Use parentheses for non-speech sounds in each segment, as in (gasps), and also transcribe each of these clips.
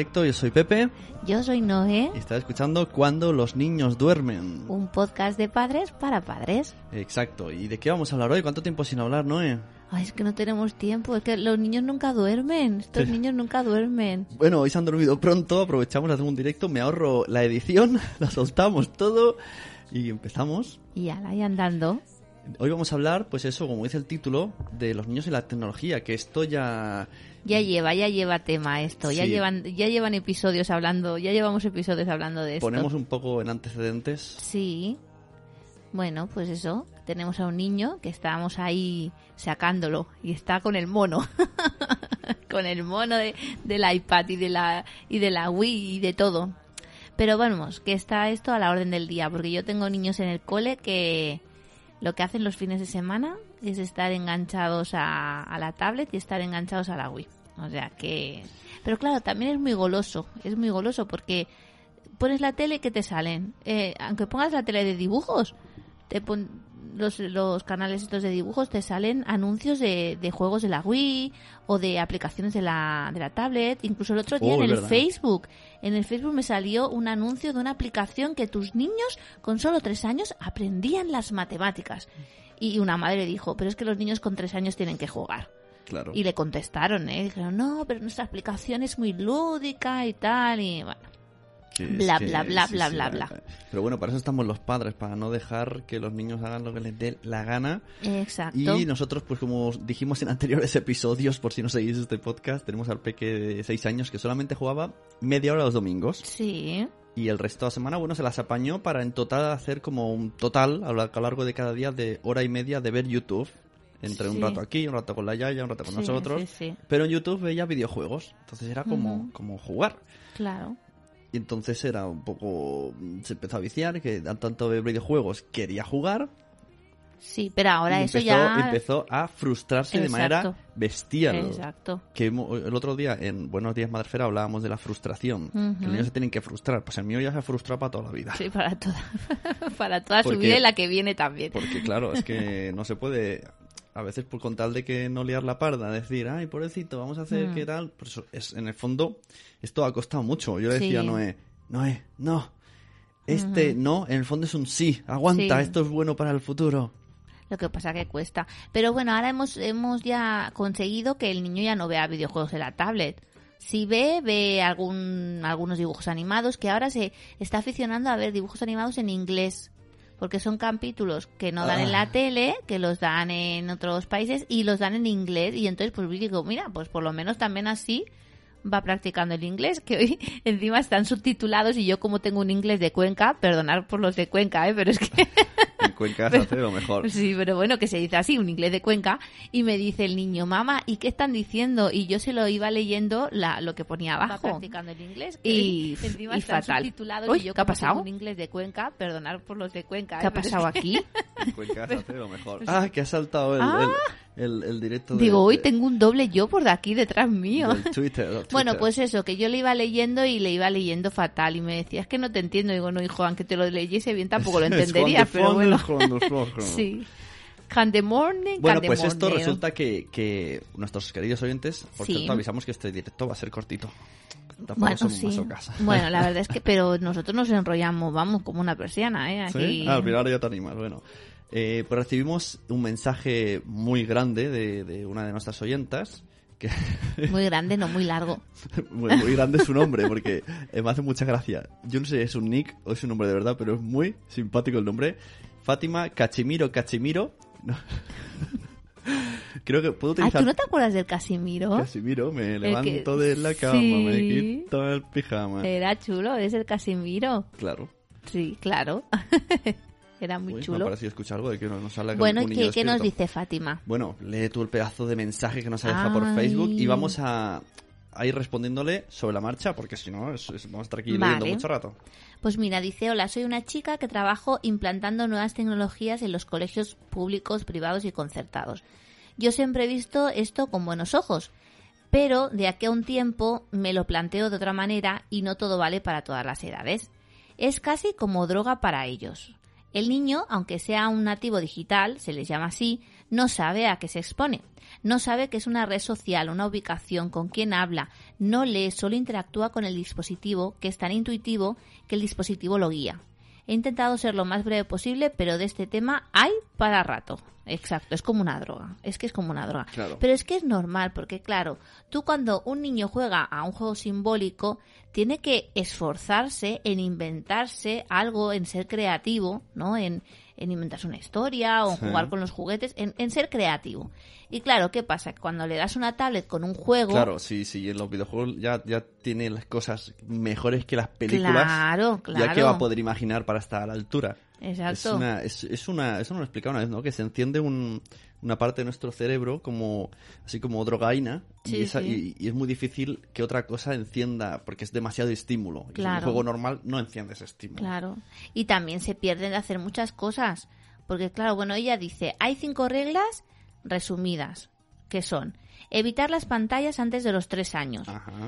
directo, yo soy Pepe. Yo soy Noé. Y está escuchando Cuando los niños duermen. Un podcast de padres para padres. Exacto. ¿Y de qué vamos a hablar hoy? ¿Cuánto tiempo sin hablar, Noé? Ay, es que no tenemos tiempo, es que los niños nunca duermen, estos niños nunca duermen. Bueno, hoy se han dormido pronto, aprovechamos hacer un directo, me ahorro la edición, (laughs) la soltamos todo y empezamos. Y ya la andando. Hoy vamos a hablar, pues eso, como dice el título, de los niños y la tecnología, que esto ya... Ya lleva, ya lleva tema esto, ya llevan ya llevan episodios hablando, ya llevamos episodios hablando de esto. Ponemos un poco en antecedentes. Sí. Bueno, pues eso, tenemos a un niño que estábamos ahí sacándolo y está con el mono. (laughs) con el mono de, del iPad y de la y de la Wii y de todo. Pero vamos, que está esto a la orden del día, porque yo tengo niños en el cole que lo que hacen los fines de semana es estar enganchados a, la tablet y estar enganchados a la Wii. O sea que... Pero claro, también es muy goloso, es muy goloso porque pones la tele que te salen. Eh, aunque pongas la tele de dibujos, te los, los, canales estos de dibujos te salen anuncios de, de, juegos de la Wii o de aplicaciones de la, de la tablet. Incluso el otro día oh, en el Facebook, en el Facebook me salió un anuncio de una aplicación que tus niños con solo tres años aprendían las matemáticas. Y una madre dijo, pero es que los niños con tres años tienen que jugar. Claro. Y le contestaron, ¿eh? Dijeron, no, pero nuestra aplicación es muy lúdica y tal. Y bueno, bla, bla, bla, bla, bla, bla. Pero bueno, para eso estamos los padres, para no dejar que los niños hagan lo que les dé la gana. Exacto. Y nosotros, pues como dijimos en anteriores (laughs) episodios, por si no seguís este podcast, tenemos al peque de 6 años que solamente jugaba media hora los domingos. Sí. Y el resto de la semana, bueno, se las apañó para en total hacer como un total, a lo largo de cada día, de hora y media de ver YouTube entre un rato aquí, un rato con la Yaya, un rato con nosotros. Sí, pero en YouTube veía videojuegos. Entonces era como, como jugar. Claro. Y entonces era un poco. Se empezó a viciar, que tanto de videojuegos quería jugar. Sí, pero ahora eso empezó, ya. Empezó a frustrarse de manera bestial. Exacto. Que el otro día en Buenos Días Madrefera hablábamos de la frustración. Que los niños se tienen que frustrar. Pues el mío ya se ha frustrado para toda la vida. Sí, para toda, (laughs) para toda su vida y la que viene también. Porque claro, es que no se puede a veces por con tal de que no liar la parda, decir, ay, pobrecito, vamos a hacer qué tal. Por eso, es, en el fondo, esto ha costado mucho. Yo le decía a Noé, Noé, no, este no, en el fondo es un sí, aguanta, esto es bueno para el futuro. Lo que pasa que cuesta. Pero bueno, ahora hemos, hemos ya conseguido que el niño ya no vea videojuegos en la tablet. Si ve, ve algún, algunos dibujos animados, que ahora se está aficionando a ver dibujos animados en inglés porque son capítulos que no dan en la ah. tele, que los dan en otros países y los dan en inglés y entonces pues digo, mira, pues por lo menos también así va practicando el inglés, que hoy (laughs) encima están subtitulados y yo como tengo un inglés de Cuenca, perdonar por los de Cuenca, ¿eh? pero es que... (laughs) En Cuenca se hace lo mejor. Sí, pero bueno, que se dice así, un inglés de Cuenca, y me dice el niño, mamá, ¿y qué están diciendo? Y yo se lo iba leyendo la, lo que ponía abajo. Va practicando el inglés. Y, encima y fatal. Subtitulados y yo ¿qué ha pasado? un inglés de Cuenca, perdonar por los de Cuenca. ¿Qué ¿eh? ha pasado aquí? En Cuenca se hace lo mejor. (laughs) Ah, que ha saltado el, ah, el, directo. Digo, hoy tengo un doble yo por de aquí detrás mío. Twitter, (laughs) Bueno, pues eso, que yo le iba leyendo y le iba leyendo fatal y me decía, es que no te entiendo. Digo, no, hijo, aunque te lo leyese bien tampoco lo (laughs) entendería, pero bueno. (laughs) sí. morning, Bueno, pues esto resulta que, que nuestros queridos oyentes, por cierto, avisamos que este directo va a ser cortito. bueno, sí. Bueno, la verdad es que, pero nosotros nos enrollamos, vamos, como una persiana, ¿eh? Aquí... Ah, al final ya te animas, bueno. Eh, pues recibimos un mensaje muy grande de, una de nuestras oyentas. Que... (laughs) Muy grande, no muy largo. muy, grande su nombre, porque eh, me hace mucha gracia. Yo no sé si es un nick o es un nombre de verdad, pero es muy simpático el nombre. Fátima Cachimiro Cachimiro. (laughs) Creo que puedo utilizar. ¿tú no te acuerdas del Casimiro? Casimiro, me levanto de la cama, me quito el pijama. Era chulo, es el Casimiro. Claro. Sí, claro. (laughs) Era muy chulo. Me ha escuchar algo de que nos sale Bueno, ¿qué, ¿qué nos dice Fátima? Bueno, lee tú el pedazo de mensaje que nos ha dejado por Facebook y vamos a, ir respondiéndole sobre la marcha, porque si no, vamos a estar aquí leyendo mucho rato. Pues mira, dice, hola, soy una chica que trabajo implantando nuevas tecnologías en los colegios públicos, privados y concertados. Yo siempre he visto esto con buenos ojos, pero de aquí a un tiempo me lo planteo de otra manera y no todo vale para todas las edades. Es casi como droga para ellos. El niño, aunque sea un nativo digital, se les llama así, no sabe a qué se expone. No sabe que es una red social, una ubicación, con quién habla. No lee, solo interactúa con el dispositivo, que es tan intuitivo que el dispositivo lo guía. He intentado ser lo más breve posible, pero de este tema hay para rato. Exacto, es como una droga. Es que es como una droga. Pero es que es normal, porque claro, tú cuando un niño juega a un juego simbólico, tiene que esforzarse en inventarse algo, en ser creativo, ¿no? En, en inventarse una historia o jugar con los juguetes, en, ser creativo. Y claro, ¿qué pasa? Cuando le das una tablet con un juego... Claro, sí, sí, en los videojuegos ya, ya tiene las cosas mejores que las películas. Claro, claro. Ya que va a poder imaginar para estar a la altura. Exacto. Es una, es, es una, eso no lo he explicado una vez, ¿no? Que se enciende un, una parte de nuestro cerebro como así como drogaína y, es muy difícil que otra cosa encienda porque es demasiado estímulo. Y en el juego normal no enciende ese estímulo. Claro. Y también se pierden de hacer muchas cosas. Porque claro, bueno, ella dice, hay cinco reglas resumidas, que son evitar las pantallas antes de los tres años.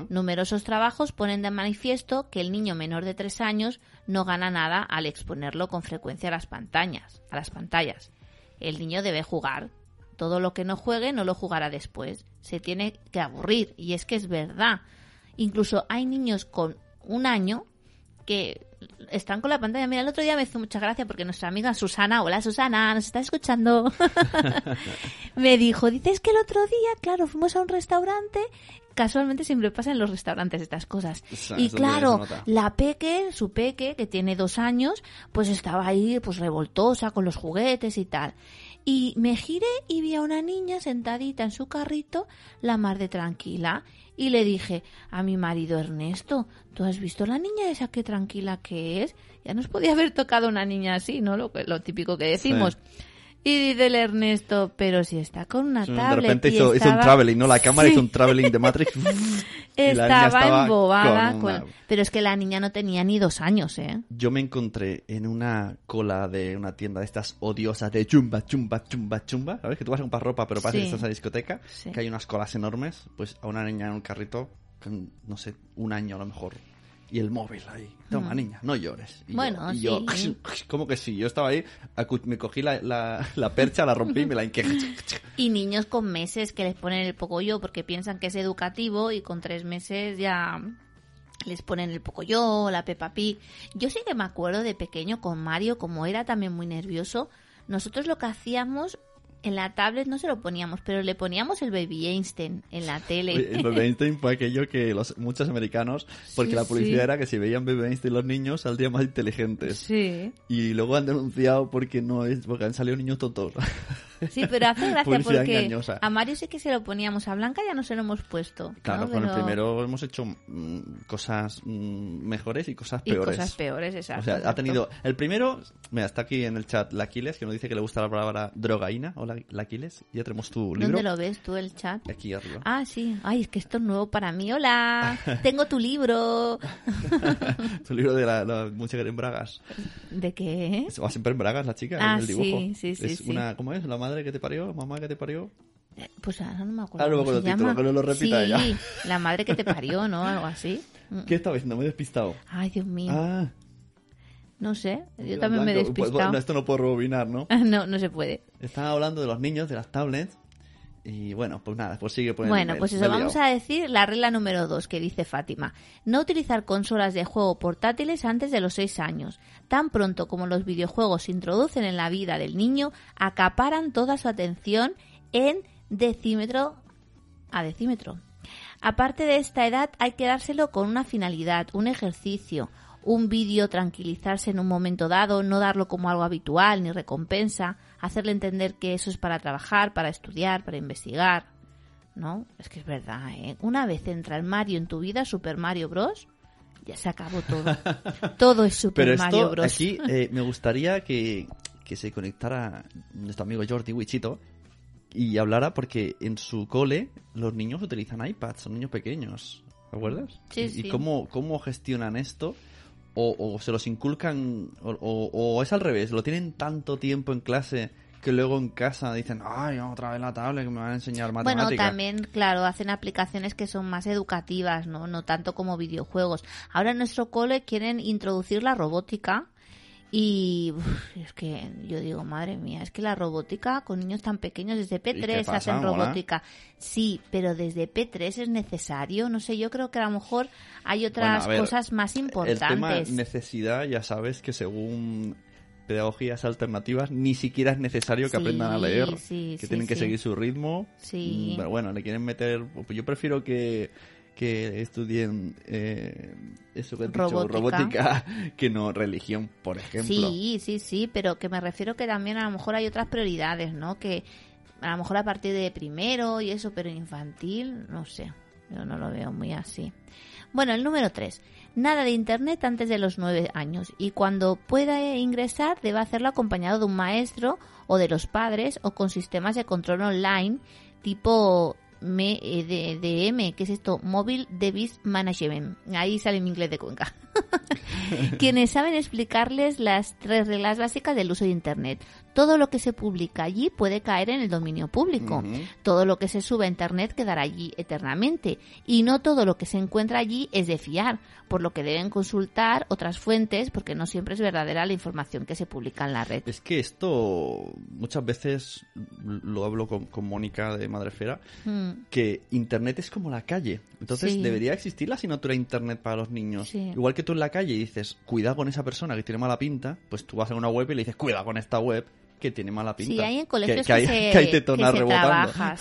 Numerosos trabajos ponen de manifiesto que el niño menor de tres años no gana nada al exponerlo con frecuencia a las pantallas. A las pantallas. El niño debe jugar, todo lo que no juegue no lo jugará después. Se tiene que aburrir. Y es que es verdad. Incluso hay niños con un año que están con la pantalla. Mira, el otro día me hizo mucha gracia porque nuestra amiga Susana, hola Susana, nos está escuchando, (laughs) me dijo, dices que el otro día, claro, fuimos a un restaurante, casualmente siempre pasa en los restaurantes estas cosas. y claro, la peque, su peque, que tiene dos años, pues estaba ahí, pues revoltosa con los juguetes y tal. Y me giré y vi a una niña sentadita en su carrito, la mar de tranquila. Y le dije a mi marido Ernesto, ¿tú has visto la niña esa qué tranquila que es? Ya nos podía haber tocado una niña así, ¿no? Lo, lo típico que decimos. Y dice el Ernesto, pero si está con una tablet. De repente hizo, un traveling, ¿no? La cámara hizo un traveling de Matrix. (laughs) estaba, embobada. Pero es que la niña no tenía ni dos años, ¿eh? Yo me encontré en una cola de una tienda de estas odiosas de chumba, chumba, chumba, chumba. ¿Sabes? Que tú vas a comprar ropa, pero parece que estás en la discoteca. Que hay unas colas enormes. Pues a una niña en un carrito con, no sé, un año a lo mejor y el móvil ahí. Toma, niña, no llores. bueno, sí. (laughs) Yo, ¿Cómo que sí? Yo estaba ahí, me cogí la, la, percha, la rompí y me la hinqué. (laughs) y niños con meses que les ponen el poco yo porque piensan que es educativo y con tres meses ya les ponen el poco yo, la Peppa Pig. Yo sí que me acuerdo de pequeño con Mario, como era también muy nervioso, nosotros lo que hacíamos en la tablet no se lo poníamos, pero le poníamos el Baby Einstein en la tele. el Baby Einstein fue aquello que los, muchos americanos, porque la publicidad era que si veían Baby Einstein los niños saldrían más inteligentes. Sí. Y luego han denunciado porque no es, porque han salido niños tontos. Sí, pero hace gracia porque a Mario sí que se lo poníamos, a Blanca ya no se lo hemos puesto. Claro, con el primero hemos hecho mm, cosas mm, mejores y cosas peores. Y cosas peores, exacto. O sea, ha tenido... El primero, mira, está aquí en el chat Laquiles, que nos dice que le gusta la palabra drogaína. Hola, Laquiles, ya tenemos tu libro. ¿Dónde lo ves tú, el chat? Aquí arriba. Ah, sí. Ay, es que esto es nuevo para mí. Hola, (laughs) tengo tu libro. (laughs) tu libro de la, la mujer en bragas. ¿De qué? Va siempre en bragas la chica, ah, en el dibujo. sí, sí, sí. Es una, ¿cómo es? La madre que te parió? ¿Mamá que te parió? Eh, pues ahora no me acuerdo. Ah, no me acuerdo el título, que no lo repita sí, la madre que te parió, ¿no? Algo así. (laughs) ¿Qué estaba diciendo? Me he despistado. Ay, Dios mío. Ah. No sé, yo también me he pues, despistado. Bueno, esto no puedo rebobinar, ¿no? (laughs) no, no se puede. Estaba hablando de los niños, de las tablets. Y bueno, pues nada, pues sigue poniendo. Bueno, pues eso, vamos a decir la regla número dos que dice Fátima. No utilizar consolas de juego portátiles antes de los seis años. Tan pronto como los videojuegos se introducen en la vida del niño, acaparan toda su atención en decímetro a decímetro. Aparte de esta edad, hay que dárselo con una finalidad, un ejercicio, un vídeo, tranquilizarse en un momento dado, no darlo como algo habitual ni recompensa, hacerle entender que eso es para trabajar, para estudiar, para investigar. ¿No? Es que es verdad, ¿eh? Una vez entra el Mario en tu vida, Super Mario Bros., ya se acabó todo. (laughs) todo es Super Mario Bros. Aquí eh, (laughs) me gustaría que, que, se conectara nuestro amigo Jordi Wichito y hablara porque en su cole los niños utilizan iPads, son niños pequeños. ¿Te acuerdas? Sí, ¿Y, sí. ¿Y cómo, cómo gestionan esto? O, se los inculcan, o, es al revés, lo tienen tanto tiempo en clase que luego en casa dicen, ay, otra vez la tablet que me van a enseñar matemáticas. Bueno, también, claro, hacen aplicaciones que son más educativas, ¿no? No tanto como videojuegos. Ahora en nuestro cole quieren introducir la robótica Y es que yo digo, madre mía, es que la robótica con niños tan pequeños desde P3 hacen robótica. Sí, pero desde P3 es necesario. No sé, yo creo que a lo mejor hay otras cosas más importantes. El tema necesidad, ya sabes que según pedagogías alternativas ni siquiera es necesario que aprendan a leer, que tienen que seguir su ritmo. Sí. Pero bueno, le quieren meter... Pues yo prefiero que que estudien eh, eso que robótica. robótica, (laughs) que no religión, por ejemplo. Sí, sí, sí, pero que me refiero que también a lo mejor hay otras prioridades, ¿no? Que a lo mejor a partir de primero y eso, pero infantil, no sé, yo no lo veo muy así. Bueno, el número tres. Nada de Internet antes de los nueve años y cuando pueda ingresar debe hacerlo acompañado de un maestro o de los padres o con sistemas de control online tipo MDM, eh, que es esto, Mobile Device Management. Ahí sale mi inglés de Cuenca. (laughs) (laughs) Quienes saben explicarles las tres reglas básicas del uso de Internet. Todo lo que se publica allí puede caer en el dominio público. Todo lo que se sube a Internet quedará allí eternamente. Y no todo lo que se encuentra allí es de fiar, por lo que deben consultar otras fuentes porque no siempre es verdadera la información que se publica en la red. Es que esto muchas veces lo hablo con, Mónica de Madrefera, mm. que Internet es como la calle. Entonces debería existir la asignatura de Internet para los niños. Igual que tú en la calle dices, cuidado con esa persona que tiene mala pinta, pues tú vas a una web y le dices, cuidado con esta web que tiene mala pinta. Sí, hay en colegios que, (laughs) se, trabaja,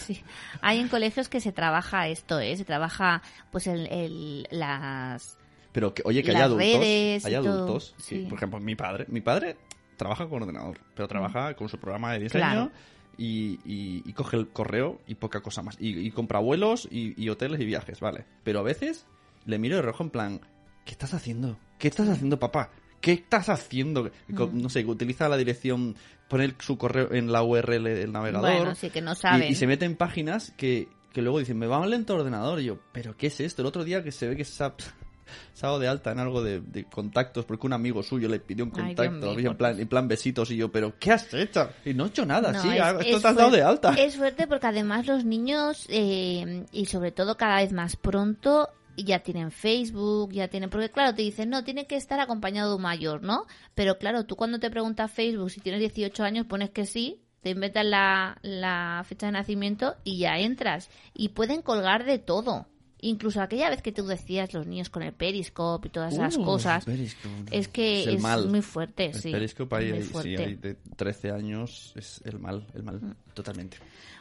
Hay en colegios que se trabaja esto, ¿eh? Se trabaja, pues, el, las... Pero que, oye, que hay adultos, hay adultos, sí. por ejemplo, mi padre, mi padre trabaja con ordenador, pero trabaja con su programa de diseño y, y, coge el correo y poca cosa más. Y, compra vuelos y, hoteles y viajes, vale. Pero a veces le miro de rojo en plan, ¿qué estás haciendo? ¿Qué estás haciendo, papá? ¿Qué estás haciendo? No sé, utiliza la dirección, pone su correo en la URL del navegador. Bueno, sí, que no sabe. Y, se mete en páginas que, que luego dicen, me va mal lento ordenador. Y yo, ¿pero qué es esto? El otro día que se ve que se ha, dado de alta en algo de, contactos porque un amigo suyo le pidió un contacto en, plan, en plan besitos y yo, ¿pero qué has hecho? Y no he hecho nada, sí, esto te has dado de alta. Es fuerte porque además los niños, eh, y sobre todo cada vez más pronto, ya tienen Facebook, ya tienen... Porque claro, te dicen, no, tiene que estar acompañado de un mayor, ¿no? Pero claro, tú cuando te preguntas Facebook si tienes 18 años, pones que sí, te inventas la, la fecha de nacimiento y ya entras. Y pueden colgar de todo. Incluso aquella vez que tú decías los niños con el periscope y todas esas uh, cosas, es que es, muy fuerte, el sí. Periscope ahí, de 13 años es el mal, el mal, mm. totalmente.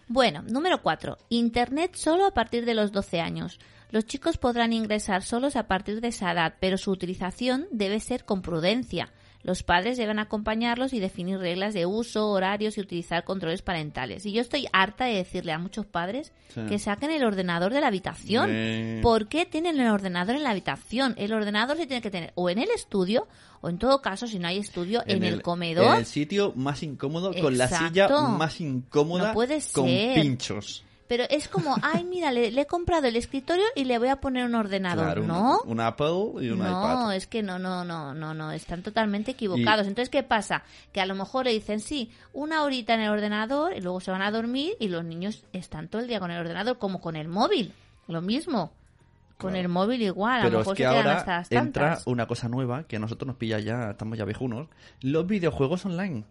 Bueno, número 4. Internet solo a partir de los 12 años. Los chicos podrán ingresar solos a partir de esa edad, pero su utilización debe ser con prudencia. Los padres deben acompañarlos y definir reglas de uso, horarios y utilizar controles parentales. Y yo estoy harta de decirle a muchos padres que saquen el ordenador de la habitación. ¿Por qué tienen el ordenador en la habitación? El ordenador se tiene que tener o en el estudio o en todo caso, si no hay estudio, en, el, comedor. En el sitio más incómodo, con la silla más incómoda, con pinchos pero es como, (laughs) ay, mira, le, he comprado el escritorio y le voy a poner un ordenador, ¿no? Un, Apple y un iPad. No, es que no, no, no, no, no, están totalmente equivocados. Entonces, ¿qué pasa? Que a lo mejor le dicen, sí, una horita en el ordenador y luego se van a dormir y los niños están todo el día con el ordenador como con el móvil, lo mismo. Con el móvil igual, a lo mejor es que ahora entra una cosa nueva que a nosotros nos pilla ya, estamos ya viejunos, los videojuegos online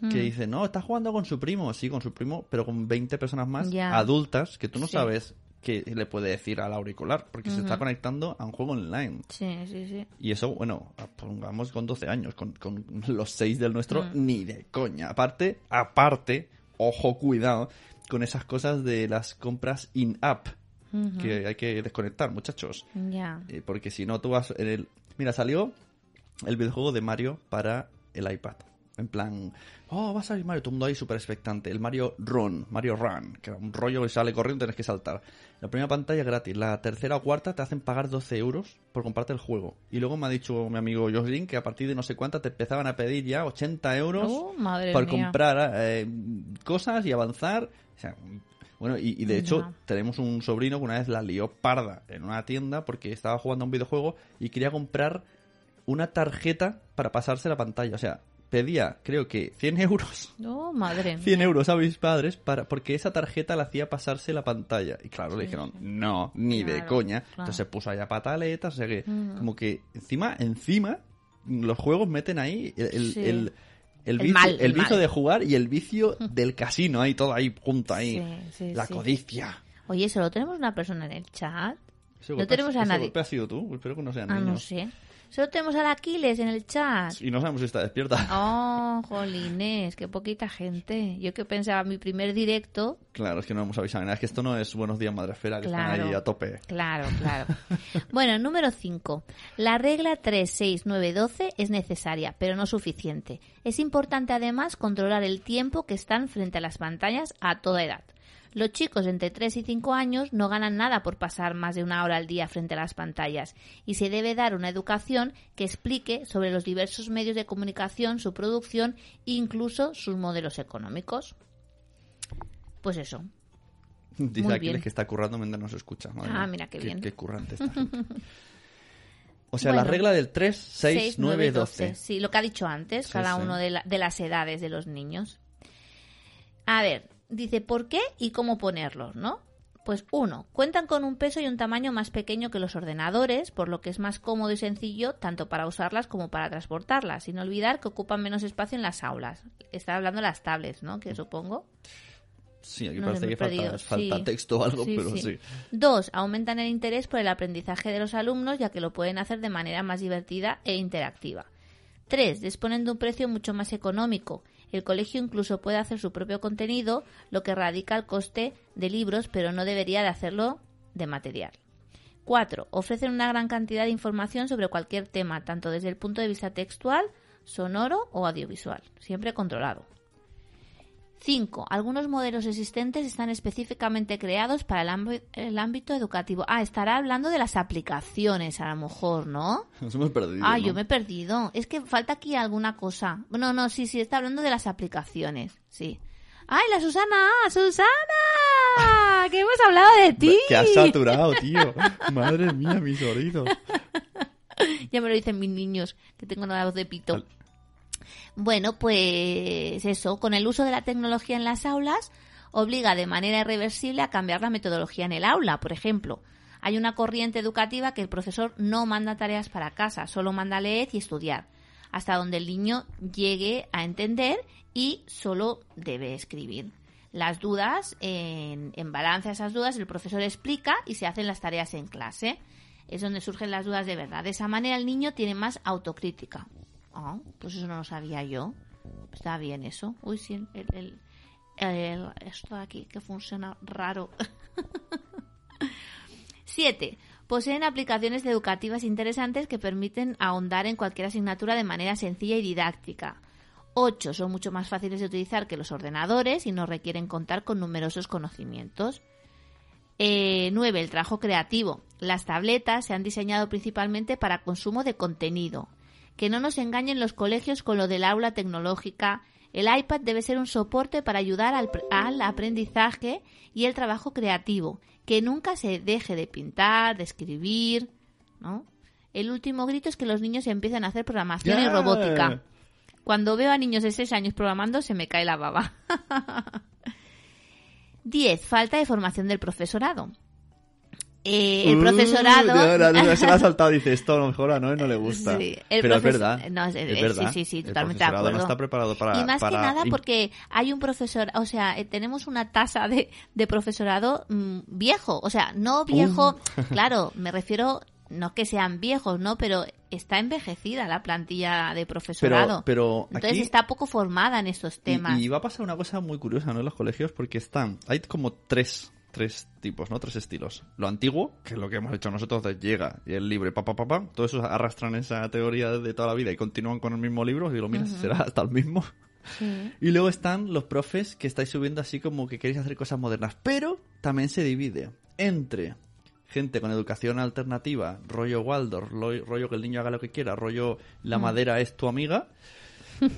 que hmm. dice, no, está jugando con su primo, sí, con su primo, pero con 20 personas más adultas que tú no sabes qué le puede decir al auricular, porque se está conectando a un juego online. Sí, sí, sí. Y eso, bueno, pongamos con 12 años, con, los 6 del nuestro, hmm. ni de coña. Aparte, aparte, ojo, cuidado, con esas cosas de las compras in-app. Que hay que desconectar, muchachos. Ya. Eh, porque si no, tú vas en el... Mira, salió el videojuego de Mario para el iPad. En plan, oh, va a salir Mario, todo el mundo ahí súper expectante. El Mario Run, Mario Run, que era un rollo que sale corriendo, tienes que saltar. La primera pantalla gratis, la tercera o cuarta te hacen pagar 12 euros por comprarte el juego. Y luego me ha dicho mi amigo Jocelyn que a partir de no sé cuánta te empezaban a pedir ya 80 euros oh, por comprar eh, cosas y avanzar. bueno, y, de hecho tenemos un sobrino que una vez la lió parda en una tienda porque estaba jugando a un videojuego y quería comprar una tarjeta para pasarse la pantalla. O sea, pedía, creo que 100 euros. No, madre 100 euros a mis padres para, porque esa tarjeta le hacía pasarse la pantalla. Y claro, le dijeron, no, ni de coña. Entonces se puso allá pataletas, o sea que, como que encima, encima, los juegos meten ahí el, Sí. el, el vicio, mal, el vicio mal. de jugar y el vicio (laughs) del casino ahí, todo ahí, junto ahí. La codicia. Oye, ¿solo tenemos una persona en el chat? Ese No golpe tenemos a ese nadie. golpe ha sido tú? Espero que no sean Ah, no sé. Solo tenemos al Aquiles en el chat. Y no sabemos si está despierta. Oh, (laughs) jolines, qué poquita gente. Yo que pensaba mi primer directo. Claro, es que no hemos avisado. Es que esto no es Buenos Días Madresfera, que Claro. están ahí a tope. Claro, (laughs) claro. bueno, número 5. La regla 3, 6, 9, 12 es necesaria, pero no suficiente. Es importante además controlar el tiempo que están frente a las pantallas a toda edad. Los chicos entre 3 y 5 años no ganan nada por pasar más de una hora al día frente a las pantallas y se debe dar una educación que explique sobre los diversos medios de comunicación, su producción e incluso sus modelos económicos. Pues eso. (laughs) Dice Aquiles bien. que está currando mientras nos escucha. Madre Ah, mira qué bien. Qué currante esta (laughs) gente. O sea, Bueno. la regla del 3, 6, 9, 12. Sí, lo que ha dicho antes, Sí, cada sí. uno de, la- de las edades de los niños. A ver, dice, ¿por qué y cómo ponerlos, no? Pues uno, cuentan con un peso y un tamaño más pequeño que los ordenadores, por lo que es más cómodo y sencillo tanto para usarlas como para transportarlas, sin olvidar que ocupan menos espacio en las aulas. Está hablando de las tablets, ¿no? Que supongo. Sí, aquí No parece que falta, perdido. falta Sí. texto o algo, Sí, pero sí. sí. Dos, aumentan el interés por el aprendizaje de los alumnos, ya que lo pueden hacer de manera más divertida e interactiva. Tres, disponen de un precio mucho más económico. El colegio incluso puede hacer su propio contenido, lo que radica el coste de libros, pero no debería de hacerlo de material. Cuatro, ofrecen una gran cantidad de información sobre cualquier tema, tanto desde el punto de vista textual, sonoro o audiovisual, siempre controlado. 5. Algunos modelos existentes están específicamente creados para el, ámbi- el ámbito educativo. Ah, estará hablando de las aplicaciones, a lo mejor, ¿no? Nos hemos perdido. Ah, ¿no? yo me he perdido. Es que falta aquí alguna cosa. No, no, sí, sí, está hablando de las aplicaciones, sí. ¡Ay, la Susana! ¡Susana! (laughs) ¡Que hemos hablado de ti! Que has saturado, tío. Madre mía, mis oídos. (laughs) Ya me lo dicen mis niños, que tengo una voz de pito. Al- Bueno, pues eso, con el uso de la tecnología en las aulas, obliga de manera irreversible a cambiar la metodología en el aula. Por ejemplo, hay una corriente educativa que el profesor no manda tareas para casa, solo manda leer y estudiar, hasta donde el niño llegue a entender y solo debe escribir. Las dudas, en, balance a esas dudas, el profesor explica y se hacen las tareas en clase. Es donde surgen las dudas de verdad. De esa manera el niño tiene más autocrítica. Ah, pues eso no lo sabía yo. Está bien eso. Uy, sí, el, el- esto de aquí que funciona raro. (laughs) 7. Poseen aplicaciones educativas interesantes que permiten ahondar en cualquier asignatura de manera sencilla y didáctica. 8. Son mucho más fáciles de utilizar que los ordenadores y no requieren contar con numerosos conocimientos. 9. el trabajo creativo. Las tabletas se han diseñado principalmente para consumo de contenido. Que no nos engañen los colegios con lo del aula tecnológica. El iPad debe ser un soporte para ayudar al, al aprendizaje y el trabajo creativo. Que nunca se deje de pintar, de escribir, ¿no? El último grito es que los niños empiezan a hacer programación y robótica. Cuando veo a niños de 6 años programando se me cae la baba. (laughs) 10. Falta de formación del profesorado. Eh, el Uh, profesorado... se ha (laughs) saltado, dice esto a lo mejor a Noé no le gusta. Sí, el Pero es verdad. no, es- es es- verdad. sí, sí, sí, El totalmente de profesorado acuerdo. no está preparado para. y más que nada porque hay un profesor, o sea, eh, tenemos una tasa de, de profesorado mm, viejo, o sea, no viejo, (laughs) claro, (laughs) me refiero, no que sean viejos, ¿no? Pero está envejecida la plantilla de profesorado. pero Entonces aquí- está poco formada en estos Y- temas. Y, va a pasar una cosa muy curiosa, ¿no? En los colegios, porque están. Hay como tres, tres tipos, ¿no? Tres estilos. Lo antiguo, que es lo que hemos hecho nosotros, llega y el libre, pa, pa, pa, pa. Todos esos arrastran esa teoría de toda la vida y continúan con el mismo libro. Y lo miras, será hasta el mismo. Sí. (laughs) Y luego están los profes que estáis subiendo así como que queréis hacer cosas modernas. Pero también se divide entre gente con educación alternativa, rollo Waldorf, lo- rollo que el niño haga lo que quiera, rollo la madera es tu amiga. (laughs)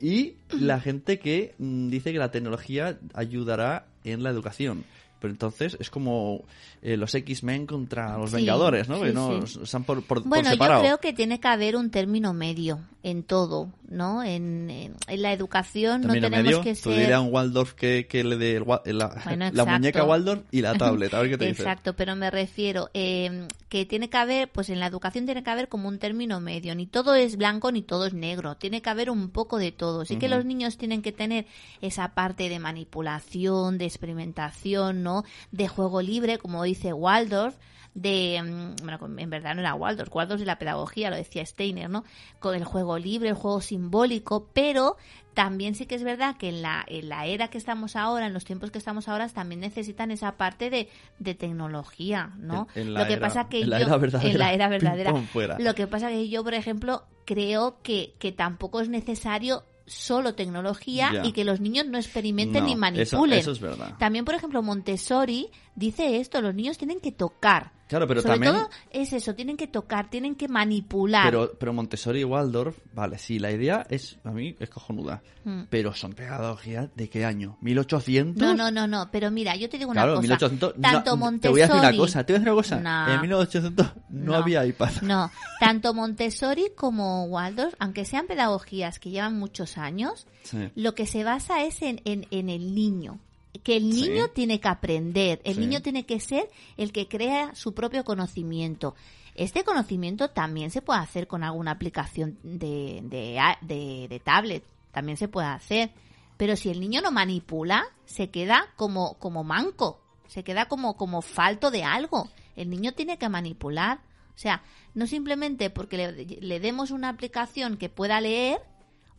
y la gente que mm, dice que la tecnología ayudará en la educación. Pero entonces es como eh, los X-Men contra los Vengadores, ¿no? bueno, yo creo que tiene que haber un término medio en todo, ¿no? En, la educación no tenemos que ser... Tú a un Waldorf que, le dé la, muñeca Waldorf y la tablet, a ver qué te Exacto, pero me refiero eh, que tiene que haber, pues en la educación tiene que haber como un término medio, ni todo es blanco ni todo es negro, tiene que haber un poco de todo. Sí que los niños tienen que tener esa parte de manipulación, de experimentación, ¿no? De juego libre, como dice Waldorf, de, mm, bueno, en verdad no era Waldorf, Waldorf es la pedagogía, lo decía Steiner, ¿no? Con el juego libre, el juego simbólico, pero también sí que es verdad que en la, en la era que estamos ahora, en los tiempos que estamos ahora, también necesitan esa parte de, de tecnología, ¿no? lo que pasa que en la era verdadera, en la era (laughs) verdadera. Lo que pasa que yo, por ejemplo, creo que, que tampoco es necesario solo tecnología y que los niños no experimenten ni manipulen. Eso, es verdad. También, por ejemplo, Montessori dice esto, los niños tienen que tocar. Claro, pero Sobre también... todo es eso, tienen que tocar, tienen que manipular. Pero, pero Montessori y Waldorf, vale, sí, la idea es, a mí, es cojonuda. Hmm. Pero son pedagogías de qué año? ¿1800? No, no, no, no, pero mira, yo te digo una claro, cosa. 1800, tanto Montessori... Te voy a decir una cosa, te voy a decir una cosa. en 1800 no, había iPad. No, tanto Montessori como Waldorf, aunque sean pedagogías que llevan muchos años, lo que se basa es en, en, en el niño que el niño tiene que aprender, el niño tiene que ser el que crea su propio conocimiento. Este conocimiento también se puede hacer con alguna aplicación de, de, de, tablet, también se puede hacer. Pero si el niño no manipula, se queda como, como manco, se queda como, como falto de algo. El niño tiene que manipular. O sea, no simplemente porque le, le demos una aplicación que pueda leer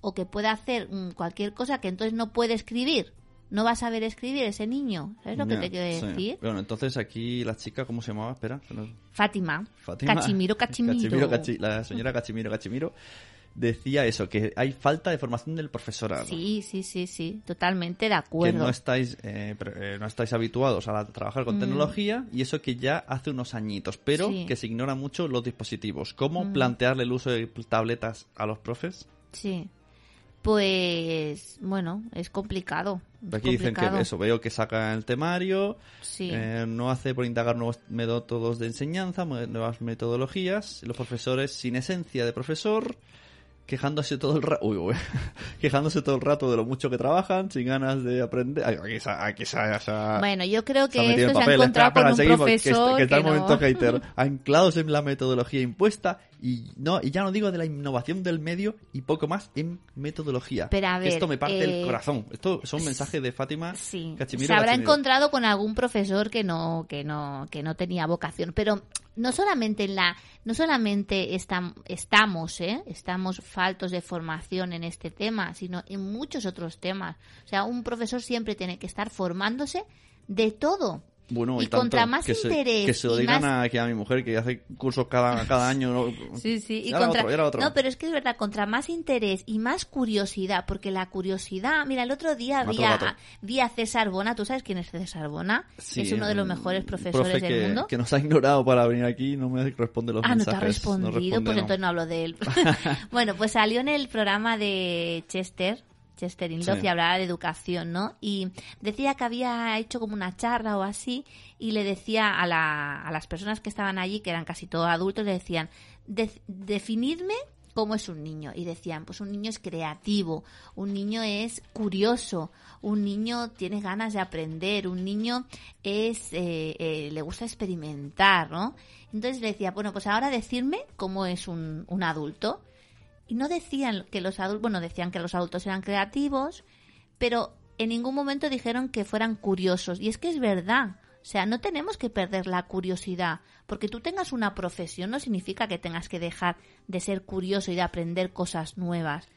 o que pueda hacer mm, cualquier cosa que entonces no puede escribir no va a saber escribir ese niño. ¿Sabes lo que te quiero decir? Bueno, entonces aquí la chica, ¿cómo se llamaba? Espera. Fátima. Fátima. Cachimiro, (laughs) Cachimiro. la señora Cachimiro, Cachimiro decía eso, que hay falta de formación del profesorado. Sí, sí, sí, sí, totalmente de acuerdo. Que no estáis, eh, eh, no estáis habituados a trabajar con mm. tecnología y eso que ya hace unos añitos, pero que se ignora mucho los dispositivos. ¿Cómo mm. plantearle el uso de tabletas a los profes? Sí. Pues bueno, es complicado. Aquí dicen que eso, veo que saca el temario, eh, no hace por indagar nuevos métodos de enseñanza, nuevas metodologías, los profesores sin esencia de profesor, quejándose todo el rato, (laughs) quejándose todo el rato de lo mucho que trabajan, sin ganas de aprender. Aquí, aquí, bueno, yo creo que esto se ha encontrado con un profesor que, está, el momento hater, anclados (laughs) en la metodología impuesta y no y ya no digo de la innovación del medio y poco más en metodología. Pero a ver, esto me parte el eh, corazón. Esto son mensajes de Fátima sí. Se habrá encontrado con algún profesor que no que no que no tenía vocación, pero no solamente en la no solamente estamos ¿eh? estamos faltos de formación en este tema sino en muchos otros temas o sea un profesor siempre tiene que estar formándose de todo bueno, y, contra más interés. que se lo digan a, mi mujer que hace cursos cada, cada año. Sí, sí. Y contra... No, pero es que es verdad, contra más interés y más curiosidad, porque la curiosidad. Mira, el otro día vi a, César Bona. ¿Tú sabes quién es César Bona? es uno de los mejores profesores del mundo. Que nos ha ignorado para venir aquí no me responde los mensajes. Ah, no te ha respondido, pues entonces no hablo de él. (laughs) bueno, pues salió en el programa de Chester Chester Inlof y hablaba de educación, ¿no? Y decía que había hecho como una charla o así y le decía a, la, a las personas que estaban allí, que eran casi todos adultos, le decían, definidme cómo es un niño. Y decían, pues un niño es creativo, un niño es curioso, un niño tiene ganas de aprender, un niño es eh, eh, le gusta experimentar, ¿no? Entonces le decía, bueno, pues ahora decirme cómo es un, un adulto y no decían que los adultos, bueno, decían que los adultos eran creativos, pero en ningún momento dijeron que fueran curiosos. Y es que es verdad. O sea, no tenemos que perder la curiosidad. Porque tú tengas una profesión no significa que tengas que dejar de ser curioso y de aprender cosas nuevas.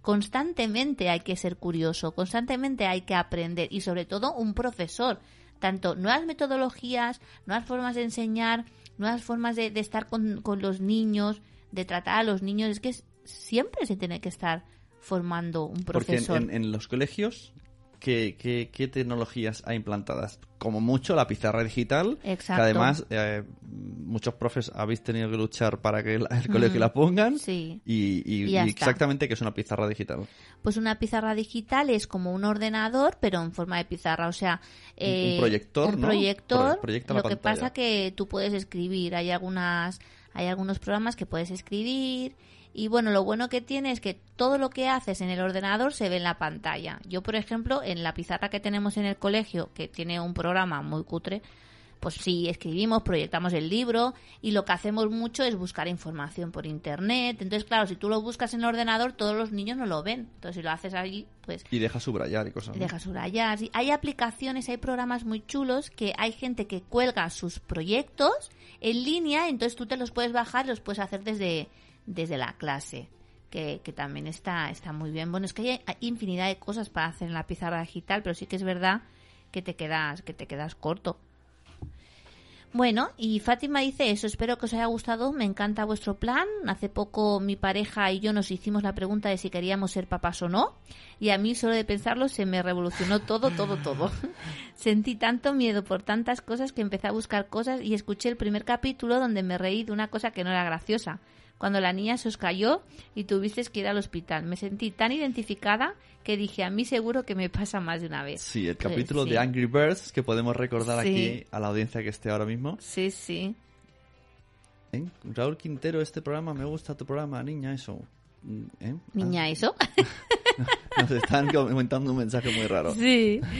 Constantemente hay que ser curioso, constantemente hay que aprender y sobre todo un profesor. Tanto nuevas metodologías, nuevas formas de enseñar, nuevas formas de, estar con, con, los niños, de tratar a los niños. Es que siempre se tiene que estar formando un profesor. Porque en, los colegios ¿qué, qué, qué tecnologías hay implantadas? Como mucho la pizarra digital, Exacto. que además eh, muchos profes habéis tenido que luchar para que el, el colegio la pongan. Sí. Y, y- exactamente que es una pizarra digital. Pues una pizarra digital es como un ordenador, pero en forma de pizarra. O sea, Un- un eh, proyector, un ¿no? proyector. Pro- proyecta la lo que pasa que tú puedes escribir. Hay algunas, hay algunos programas que puedes escribir. Y bueno, lo bueno que tiene es que todo lo que haces en el ordenador se ve en la pantalla. Yo, por ejemplo, en la pizarra que tenemos en el colegio, que tiene un programa muy cutre, pues sí, escribimos, proyectamos el libro y lo que hacemos mucho es buscar información por internet. Entonces, claro, si tú lo buscas en el ordenador, todos los niños no lo ven. Entonces, si lo haces allí, pues Y deja subrayar y cosas. ¿no? dejas subrayar. Sí, Hay aplicaciones, hay programas muy chulos que hay gente que cuelga sus proyectos en línea, entonces tú te los puedes bajar los puedes hacer desde, desde la clase. Que, que también está, está muy bien. Bueno, es que hay, infinidad de cosas para hacer en la pizarra digital, pero sí que es verdad que te quedas, que te quedas corto. Bueno, y Fátima dice eso, espero que os haya gustado, me encanta vuestro plan. Hace poco mi pareja y yo nos hicimos la pregunta de si queríamos ser papás o no, y a mí solo de pensarlo se me revolucionó todo, todo, todo. (laughs) Sentí tanto miedo por tantas cosas que empecé a buscar cosas y escuché el primer capítulo donde me reí de una cosa que no era graciosa. Cuando la niña se os cayó y tuvisteis que ir al hospital. Me sentí tan identificada que dije, a mí seguro que me pasa más de una vez. Sí, el Pues capítulo sí. de Angry Birds que podemos recordar Sí. aquí a la audiencia que esté ahora mismo. Sí, sí. ¿Eh? Raúl Quintero, este programa, me gusta tu programa, niña, eso. ¿Eh? Niña, eso. Ah, (laughs) nos están comentando un mensaje muy raro. Sí. (laughs)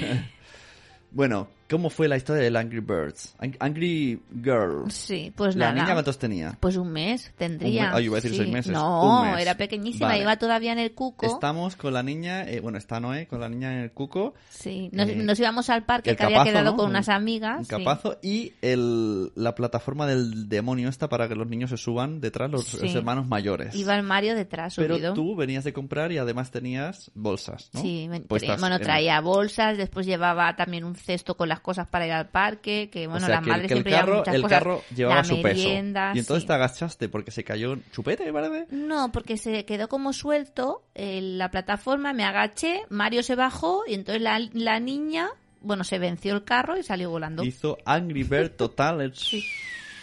Bueno, ¿cómo fue la historia del Angry Birds? Ang- Angry Girl. Sí, pues ¿La nada. niña cuántos tenía? Pues un mes tendría. Un mes. Ah, yo iba a decir sí. seis meses. No, mes. era pequeñísima, Vale. iba todavía en el cuco. Estamos con la niña, eh, bueno, está Noé con la niña en el cuco. Sí, nos, Eh, nos íbamos al parque que había capazo, quedado ¿no? con Un- unas amigas. Un sí. capazo y el, la plataforma del demonio esta para que los niños se suban detrás, los, Sí. los hermanos mayores. Iba el Mario detrás Pero subido. tú venías de comprar y además tenías bolsas, ¿no? Sí, bueno, en- traía bolsas, después llevaba también un cesto con las cosas para ir al parque, que bueno, o sea, las que, el- madres que el siempre llevan carro, muchas el cosas. carro llevaba la su peso. Y entonces sí. te agachaste porque se cayó un chupete. No, porque se quedó como suelto en la plataforma, me agaché, Mario se bajó y entonces la, la niña, bueno, se venció el carro y salió volando. Hizo Angry Bird total. el-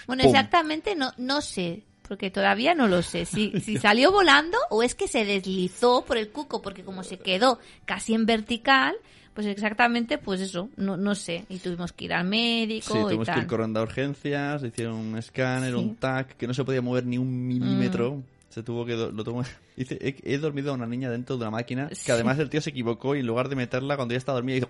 Bueno, ¡Pum! exactamente no, no sé, porque todavía no lo sé. Si, si salió volando o es que se deslizó por el cuco, porque como se quedó casi en vertical, pues exactamente, pues eso, no, no sé. Y tuvimos que ir al médico Sí, y tuvimos que ir corriendo a urgencias, hicieron un escáner, Sí. Mm. un TAC, que no se podía mover ni un milímetro. Se tuvo que... Lo tuvo- (laughs) Dice, he, he dormido a una niña dentro de una máquina, Sí. que además el tío se equivocó y en lugar de meterla cuando ya estaba dormida, hizo...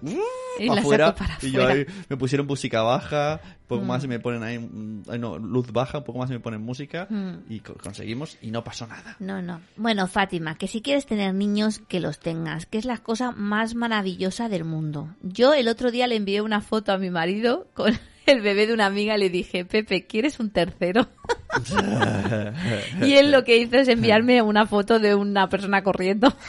Y afuera, para y yo ahí me pusieron música baja, un poco Mm. más y me ponen ahí, mm, ay, no, luz baja, un poco más y me ponen música Mm. y co- conseguimos y no pasó nada. No, no. Bueno, Fátima, que si quieres tener niños, que los tengas, que es la cosa más maravillosa del mundo. Yo el otro día le envié una foto a mi marido con el bebé de una amiga le dije, Pepe, ¿quieres un tercero? y él lo que hizo es enviarme una foto de una persona corriendo. (laughs)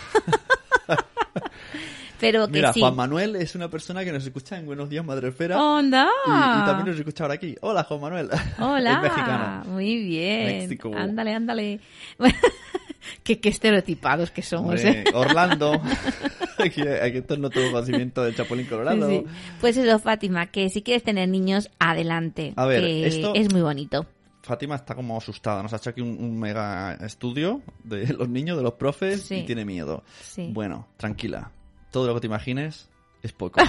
Pero que Mira, sí. Juan Manuel es una persona que nos escucha en Buenos Días Madrefera ¡Onda! y, y también nos escucha ahora aquí. Hola, Juan Manuel. Hola, es mexicano. muy bien. México. Ándale, ándale. (laughs) qué, qué estereotipados que somos, Hombre, ¿eh? Orlando. (laughs) (laughs) aquí, aquí esto no tuvo conocimiento del Chapulín Colorado. Sí, sí. Pues eso, Fátima, que si quieres tener niños, adelante. A ver, que esto- es muy bonito. Fátima está como asustada. Nos ha hecho aquí un, un mega estudio de los niños, de los profes, Sí. y tiene miedo. Sí. Bueno, tranquila. Todo lo que te imagines es poco.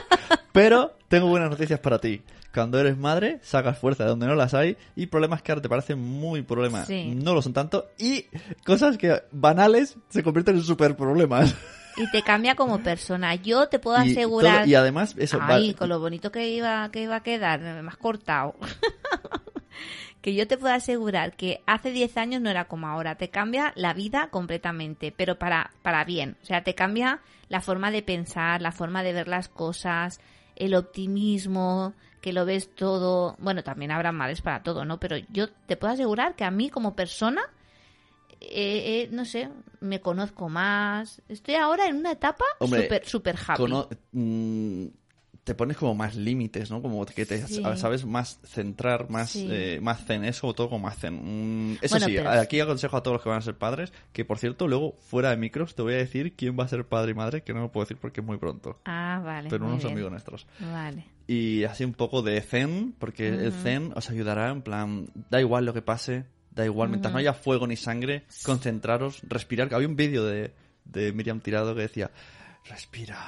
(laughs) Pero tengo buenas noticias para ti. Cuando eres madre, sacas fuerza de donde no las hay y problemas que ahora te parecen muy problemas. Sí. No lo son tanto. Y cosas que banales se convierten en super problemas. (laughs) Y te cambia como persona. Yo te puedo Y, asegurar. todo- y además, eso. va- Ay, con lo bonito que iba, que iba a quedar, me has cortado. (laughs) que yo te puedo asegurar que hace 10 años no era como ahora. Te cambia la vida completamente, pero para, para bien. O sea, te cambia la forma de pensar, la forma de ver las cosas, el optimismo, que lo ves todo. Bueno, también habrá males para todo, ¿no? Pero yo te puedo asegurar que a mí como persona, eh, eh, no sé, me conozco más. Estoy ahora en una etapa súper super happy. cono- mm, te pones como más límites, ¿no? Como que te Sí. sabes más centrar, más, Sí. eh, más zen, eso todo como más zen. Mm, eso Bueno, sí, pero- aquí aconsejo a todos los que van a ser padres, que por cierto, luego fuera de micros te voy a decir quién va a ser padre y madre, que no lo puedo decir porque es muy pronto. Ah, vale. pero unos bien. amigos nuestros. Vale. Y así un poco de zen, porque el zen os ayudará en plan, da igual lo que pase, da igual, mientras no haya fuego ni sangre, concentraros, respirar. Había un vídeo de, de Miriam Tirado que decía, respira.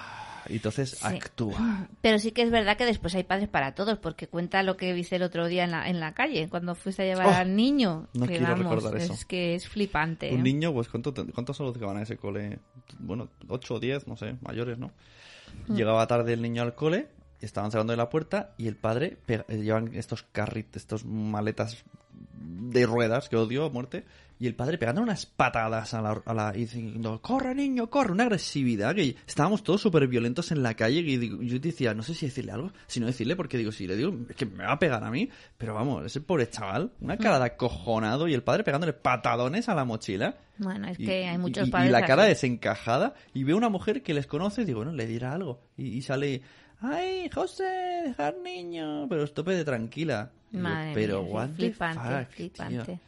Y entonces Sí. actúa. (laughs) Pero sí que es verdad que después hay padres para todos, porque cuenta lo que viste el otro día en la, en la calle, cuando fuiste a llevar Oh, al niño. no que quiero vamos, recordar eso. Es que es flipante. Un ¿eh? niño, pues ¿cuánto ¿cuántos son los que van a ese cole? Bueno, 8 o 10, no sé, mayores, ¿no? Mm. Llegaba tarde el niño al cole, estaban cerrando de la puerta y el padre pega- eh, llevan estos carritos, estos maletas de ruedas que odio a muerte. Y el padre pegando unas patadas a la, a la- y diciendo, corre niño, corre, una agresividad que estábamos todos súper violentos en la calle y digo- yo decía, no sé si decirle algo, si no decirle, porque digo, si le digo, es que me va a pegar a mí, pero vamos, ese pobre chaval, una cara de acojonado y el padre pegándole patadones a la mochila. Bueno, es Y- que hay y- muchos y, padres. Y la cara desencajada. Y veo una mujer que les conoce y digo, bueno, le dirá algo. Y, y sale, ay, José, dejar niño. Pero estope de tranquila. Madre pero mía, what flipante, fuck, flipante. tío.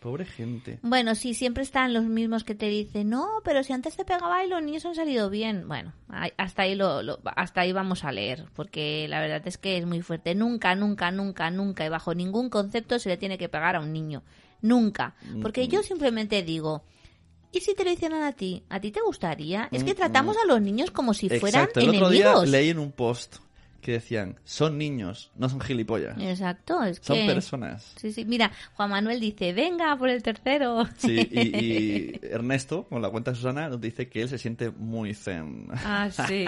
Pobre gente. Bueno, sí, siempre están los mismos que te dicen, no, pero si antes te pegaba y los niños han salido bien. Bueno, hasta ahí, lo, lo- hasta ahí vamos a leer, porque la verdad es que es muy fuerte. Nunca, nunca, nunca, nunca y bajo ningún concepto se le tiene que pegar a un niño. Nunca. Porque yo simplemente digo, ¿y si te lo hicieran a ti? ¿A ti te gustaría? Es que Mm, tratamos a los niños como si fueran Exacto. El otro día enemigos. leí en un post que decían, son niños, no son gilipollas. Exacto, es Son que... personas. Sí, sí. Mira, Juan Manuel dice, venga por el tercero. Sí, y, y (laughs) Ernesto, con la cuenta de Susana, nos dice que él se siente muy zen. Ah, sí.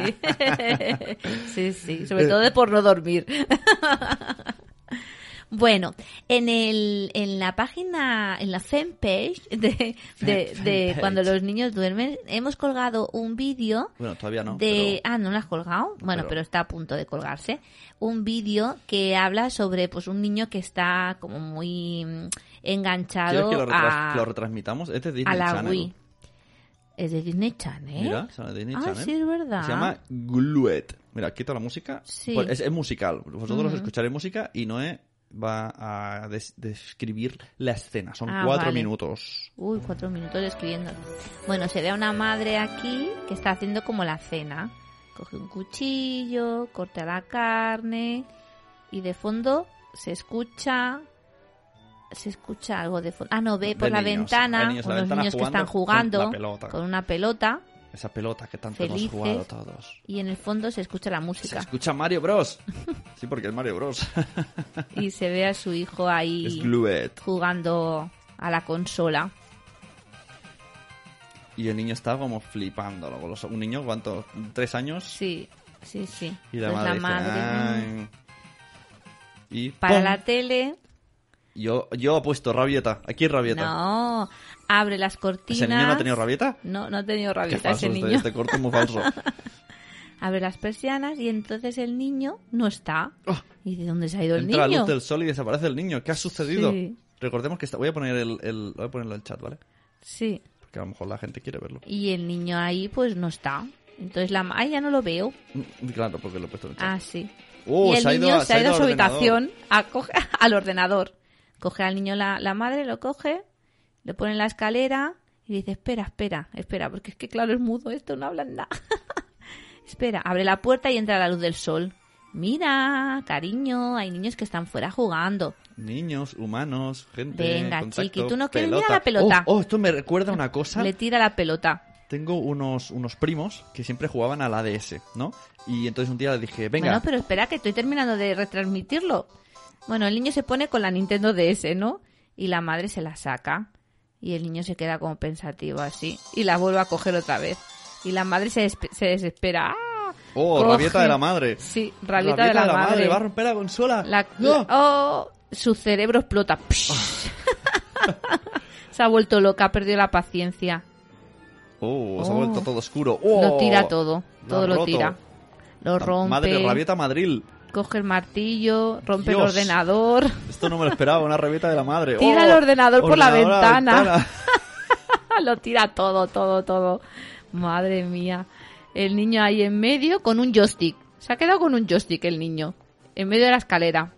(laughs) sí, sí. Sobre todo de por no dormir. (laughs) Bueno, en el en la página, en la fanpage de, de, de cuando los niños duermen, hemos colgado un vídeo Bueno, todavía no. de... pero- Ah, ¿no lo has colgado? Bueno, Pero- pero está a punto de colgarse. Un vídeo que habla sobre pues un niño que está como muy mm, enganchado ¿Quieres que lo, retras- a, lo retransmitamos? Este es de a Disney la Channel. Wii. Es de Disney Channel. Mira, de Disney Ah, Channel. sí, es verdad. Se llama Glued. Mira, quita la música. Sí. Pues es, es musical. Vosotros Ujú. escucharéis música y Noé va a des- describir la escena. Son Ah, cuatro vale. minutos. Uy, cuatro minutos escribiendo. Bueno, se ve a una madre aquí que está haciendo como la cena. Coge un cuchillo, corta la carne y de fondo se escucha... Se escucha algo de fondo. Ah, no, ve por De la niños. ventana la unos ventana niños que están jugando con una pelota Esa pelota que tanto Felices. hemos jugado todos. y en el fondo se escucha la Se música escucha Mario Bros. (laughs) Sí, porque es Mario Bros. (laughs) y se ve a su hijo es ahí jugando a la consola. Y el niño está como flipándolo. Un niño, ¿cuántos? ¿Tres años? Sí, sí, sí. Y la Pues madre, la dice, madre, mm, "Ay". Y para ¡pum! la tele Yo, yo he puesto rabieta. Aquí hay rabieta. No, abre las cortinas. ¿Ese niño no ha tenido rabieta? No, no ha tenido Qué rabieta falso, ese este, niño. este corte es muy falso. (laughs) Abre las persianas y entonces el niño no está. Oh. ¿Y de dónde se ha ido el Entra la niño? luz del sol y desaparece el niño. ¿Qué ha sucedido? Sí. Recordemos que está... voy a poner el, el- voy a ponerlo en el chat, ¿vale? Sí. Porque a lo mejor la gente quiere verlo. Y el niño ahí pues no está. Entonces la Ay, ya no lo veo. Mm, Claro, porque lo he puesto en el chat. Ah, sí. Oh, y el niño se ha ido a su habitación a coge- (laughs) al ordenador. Coge al niño la, la madre, lo coge, le pone en la escalera y dice, espera, espera, espera, porque es que claro, es mudo esto, no hablan nada. (laughs) espera, abre la puerta y entra la luz del sol. Mira, cariño, hay niños que están fuera jugando. Niños, humanos, gente. Venga, contacto, chiqui, ¿tú no quieres? pelota. Mira la pelota. Oh, oh, esto me recuerda una cosa. Le tira la pelota. Tengo unos, unos primos que siempre jugaban al ADS, ¿no? Y entonces un día le dije, venga, Bueno, pero espera, que estoy terminando de retransmitirlo. Bueno, el niño se pone con la Nintendo DS, ¿no? Y la madre se la saca. Y el niño se queda como pensativo así. Y la vuelve a coger otra vez. Y la madre se, despe- se desespera. ¡Ah! oh, coge- rabieta de la madre. Sí, rabieta, de la, madre. va a romper la consola. La- ¡No! oh, su cerebro explota. (laughs) se ha vuelto loca, ha perdido la paciencia. Oh, se ha Oh. vuelto todo oscuro. Oh, Lo tira todo, lo todo lo roto. tira. Lo rompe, Madre, rabieta Madril. Coge el martillo, rompe el ordenador. Esto no me lo esperaba, una rabieta de la madre. (laughs) Tira Oh, el ordenador por la ventana. (laughs) lo tira todo, todo, todo. Madre mía. El niño ahí en medio con un joystick. Se ha quedado con un joystick el niño, en medio de la escalera.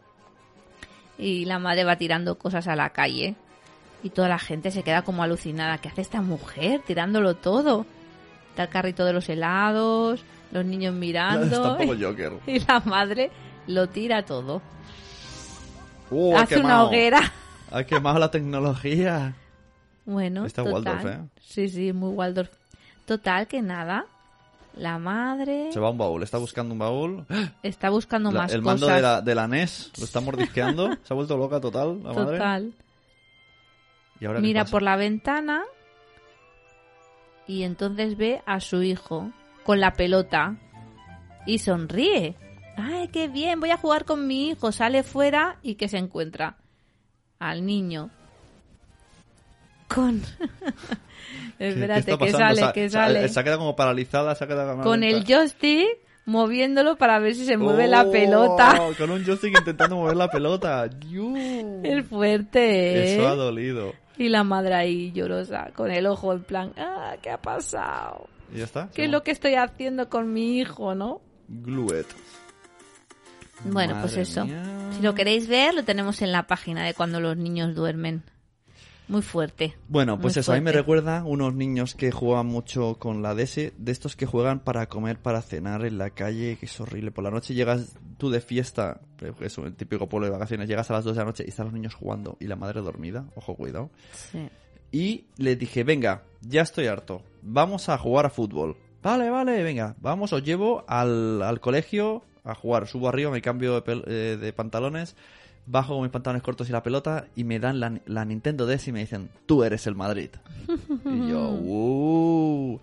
Y la madre va tirando cosas a la calle. Y toda la gente se queda como alucinada. ¿Qué hace esta mujer tirándolo todo? Está el carrito de los helados, los niños (laughs) mirando. Y la madre lo tira todo. Uh, Hace una hoguera. Ha quemado la tecnología. (laughs) Bueno, Está Waldorf, ¿eh? Sí, sí, muy Waldorf. Total, que nada. La madre... Se va a un baúl, está buscando un baúl. (gasps) Está buscando La- más el cosas. mando de la, de la NES lo está mordisqueando. (laughs) Se ha vuelto loca total, la madre. Total. ¿Y ahora Mira por la ventana y entonces ve a su hijo con la pelota y sonríe. ¡Ay, qué bien! Voy a jugar con mi hijo. Sale fuera y que se encuentra al niño con... (laughs) ¿Qué- qué Espérate, que sale, que sale. Se ha quedado como paralizada, se ha quedado Con el joystick moviéndolo para ver si se mueve la Oh, pelota. (laughs) Con un joystick intentando mover la pelota. El fuerte, ¿eh? Eso ha dolido. Y la madre ahí llorosa, con el ojo en plan, ah, ¿qué ha pasado? ¿Y ya está? ¿Qué es lo que estoy haciendo con mi hijo, no? Glue Bueno, pues eso. mía. Si lo queréis ver, lo tenemos en la página de cuando los niños duermen. Muy fuerte. Bueno, pues eso, a mí me recuerda unos niños que juegan mucho con la DS, de estos que juegan para comer, para cenar en la calle, que es horrible. Por la noche llegas tú de fiesta, eh, eso, el típico pueblo de vacaciones, llegas a las 2 de la noche y están los niños jugando y la madre dormida, ojo, cuidado. Sí. Y les dije, venga, ya estoy harto, vamos a jugar a fútbol. Vale, vale, venga, vamos, os llevo al, al colegio a jugar. Subo arriba, me cambio de, eh, de pantalones, bajo con mis pantalones cortos y la pelota y me dan la, la Nintendo DS y me dicen, tú eres el Madrid. (laughs) y yo, "Uh".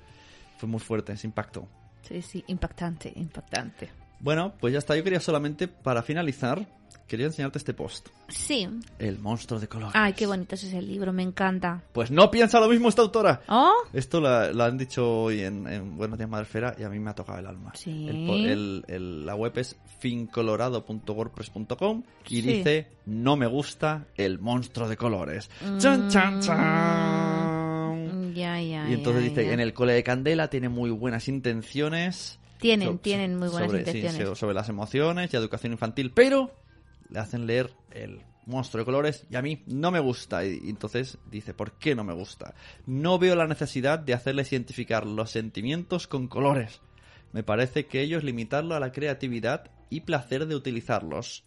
Fue muy fuerte ese impacto. Sí, sí, impactante, impactante. Bueno, pues ya está. Yo quería solamente, para finalizar, quería enseñarte este post. Sí. El monstruo de colores. Ay, qué bonito es ese libro, me encanta. Pues no piensa lo mismo esta autora. ¿Oh? Esto la, la han dicho hoy en, en Buenos Días Madrefera y a mí me ha tocado el alma. Sí. El po- el- el- la web es fincolorado.wordpress.com y Sí. dice no me gusta el monstruo de colores. Mm. ¡Chan, chan, chan! Ya, ya. Y entonces ya, dice, en el cole de Candela tiene muy buenas intenciones. Tienen, so- tienen muy buenas sobre, intenciones. so- sobre las emociones y educación infantil, pero le hacen leer el monstruo de colores y a mí no me gusta. Y, entonces dice, ¿por qué no me gusta? No veo la necesidad de hacerles identificar los sentimientos con colores. Me parece que ello es limitarlo a la creatividad y placer de utilizarlos.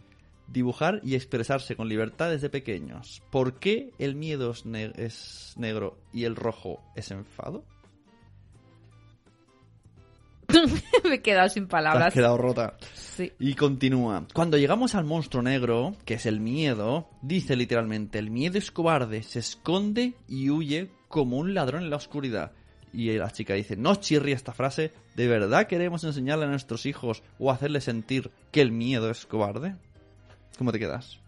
Dibujar y expresarse con libertad desde pequeños. ¿Por qué el miedo es, ne- es negro y el rojo es enfado? (laughs) me he quedado sin Te has palabras. quedado rota. Sí. Y continúa. Cuando llegamos al monstruo negro, que es el miedo, dice literalmente, el miedo es cobarde, se esconde y huye como un ladrón en la oscuridad. Y la chica dice, no chirri esta frase, ¿de verdad queremos enseñarle a nuestros hijos o hacerles sentir que el miedo es cobarde? ¿Cómo te quedas?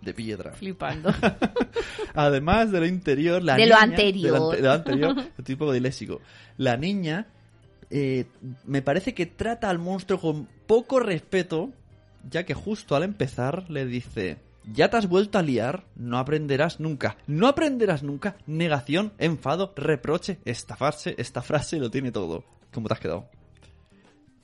De piedra. Flipando. (laughs) Además de lo interior, la De lo anterior. De de lo anterior, estoy un poco diléxico. La niña eh, me parece que trata al monstruo con poco respeto, ya que justo al empezar le dice, ya te has vuelto a liar, no aprenderás nunca, no aprenderás nunca, negación, enfado, reproche, esta frase, esta frase lo tiene todo. ¿Cómo te has quedado?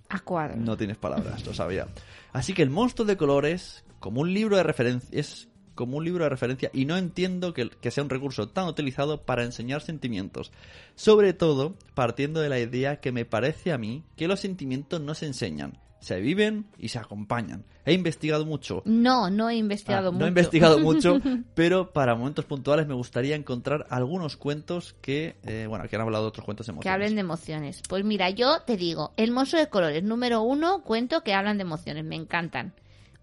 A cuadro. No tienes palabras, lo sabía. Así que el monstruo de colores, como un libro de referencia, es como un libro de referencia y no entiendo que, que sea un recurso tan utilizado para enseñar sentimientos. Sobre todo, partiendo de la idea que me parece a mí que los sentimientos no se enseñan, se viven y se acompañan. He investigado mucho. No, no he investigado Ah, mucho. No he investigado (laughs) mucho, pero para momentos puntuales me gustaría encontrar algunos cuentos que, eh, bueno, que han hablado de otros cuentos Que emocionales. hablen de emociones. Pues mira, yo te digo, El monstruo de colores, número uno, cuento que hablan de emociones. Me encantan.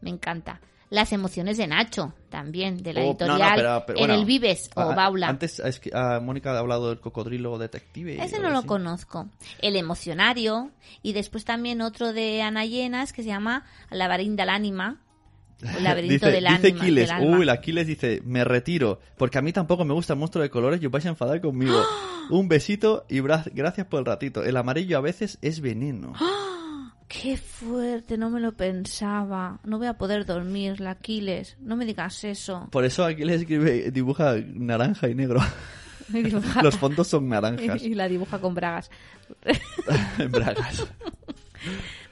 Me encanta. Las emociones de Nacho, también, de la Oh, no, no, editorial pero- pero En bueno, el Vives o Ah, Baula. Antes es que, ah, Mónica ha hablado del cocodrilo detective. Ese no lo así. conozco. El emocionario. Y después también otro de Ana Llenas que se llama Laberinto del Ánima. (laughs) El laberinto dice, del dice ánima. Aquiles, del alma. uy, el Aquiles dice, me retiro, porque a mí tampoco me gusta el monstruo de colores y os vais a enfadar conmigo. (gasps) Un besito y gracias por el ratito. El amarillo a veces es veneno. (gasps) Qué fuerte, no me lo pensaba. No voy a poder dormir, la Aquiles. No me digas eso. Por eso Aquiles escribe, dibuja naranja y negro. (laughs) Y dibuja- Los fondos son naranjas (laughs) y la dibuja con bragas. (laughs) bragas.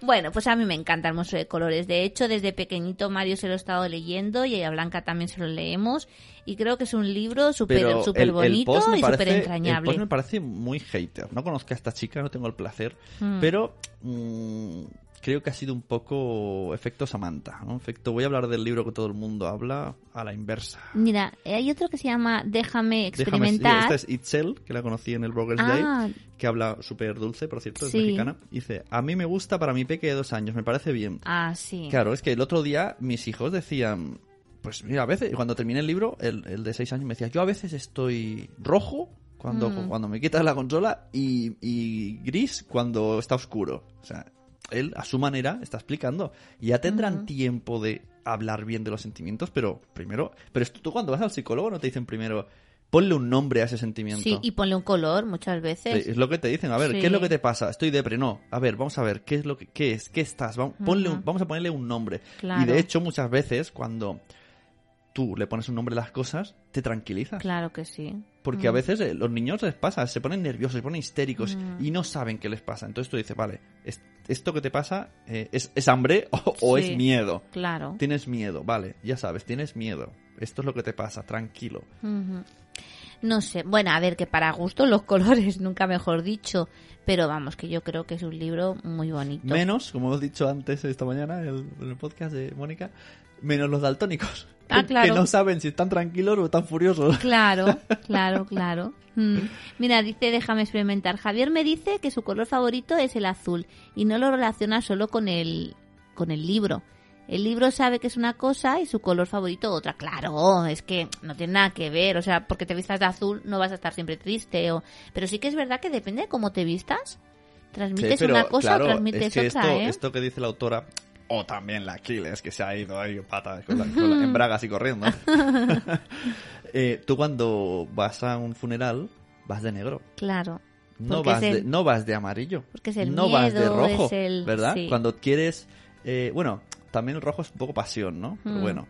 Bueno, pues a mí me encanta el monstruo de colores. De hecho, desde pequeñito Mario se lo he estado leyendo y a Blanca también se lo leemos. Y creo que es un libro súper super bonito y súper entrañable. El me parece muy hater. No conozco a esta chica, no tengo el placer. Mm. Pero mm, creo que ha sido un poco efecto Samantha, ¿no? Efecto, voy a hablar del libro que todo el mundo habla a la inversa. Mira, hay otro que se llama Déjame experimentar. esta es Itzel, que la conocí en el Brokers Day, ah. que habla súper dulce, por cierto, es mexicana. Dice, a mí me gusta para mi peque de dos años, me parece bien. Ah, sí. Claro, es que el otro día mis hijos decían, pues mira, a veces, cuando terminé el libro, el, de seis años me decía, yo a veces estoy rojo cuando, mm. cuando me quitas la consola y, y, gris cuando está oscuro. O sea, él a su manera está explicando. Ya tendrán tiempo de hablar bien de los sentimientos, pero primero, pero tú cuando vas al psicólogo no te dicen primero ponle un nombre a ese sentimiento. Sí, y ponle un color muchas veces. es lo que te dicen, a ver, ¿qué es lo que te pasa? Estoy depre, no. A ver, vamos a ver, ¿qué es lo que qué es? ¿Qué estás? Vamos, ponle vamos a ponerle un nombre. Y de hecho, muchas veces cuando tú le pones un nombre a las cosas, te tranquilizas. Claro que sí. Porque a veces eh, los niños les pasa, se ponen nerviosos, se ponen histéricos y no saben qué les pasa. Entonces tú dices, vale, esto que te pasa eh, es, hambre (laughs) o, es miedo. Claro. Tienes miedo, vale, ya sabes, tienes miedo. Esto es lo que te pasa, tranquilo. No sé, bueno, a ver, que para gusto los (laughs) colores, nunca mejor dicho, pero vamos, que yo creo que es un libro muy bonito. Menos, como hemos dicho antes esta mañana en el, podcast de Mónica, menos los daltónicos. Ah, claro. Que no saben si están tranquilos o están furiosos. (laughs) Claro, claro, claro. Mm. Mira, dice, déjame experimentar. Javier me dice que su color favorito es el azul y no lo relaciona solo con el, con el libro. El libro sabe que es una cosa y su color favorito otra. Claro, es que no tiene nada que ver. O sea, porque te vistas de azul no vas a estar siempre triste. O... Pero sí que es verdad que depende de cómo te vistas. Transmites una cosa o transmites otra, esto, ¿eh? esto que dice la autora, o también la Aquiles, que se ha ido ahí pata, con en (laughs) bragas y corriendo. (laughs) Eh, tú cuando vas a un funeral, vas de negro. Claro. No vas, de, no vas de amarillo. Porque es el No vas de rojo, el... ¿verdad? Cuando quieres... Eh, bueno, también el rojo es un poco pasión, ¿no? Pero mm. bueno,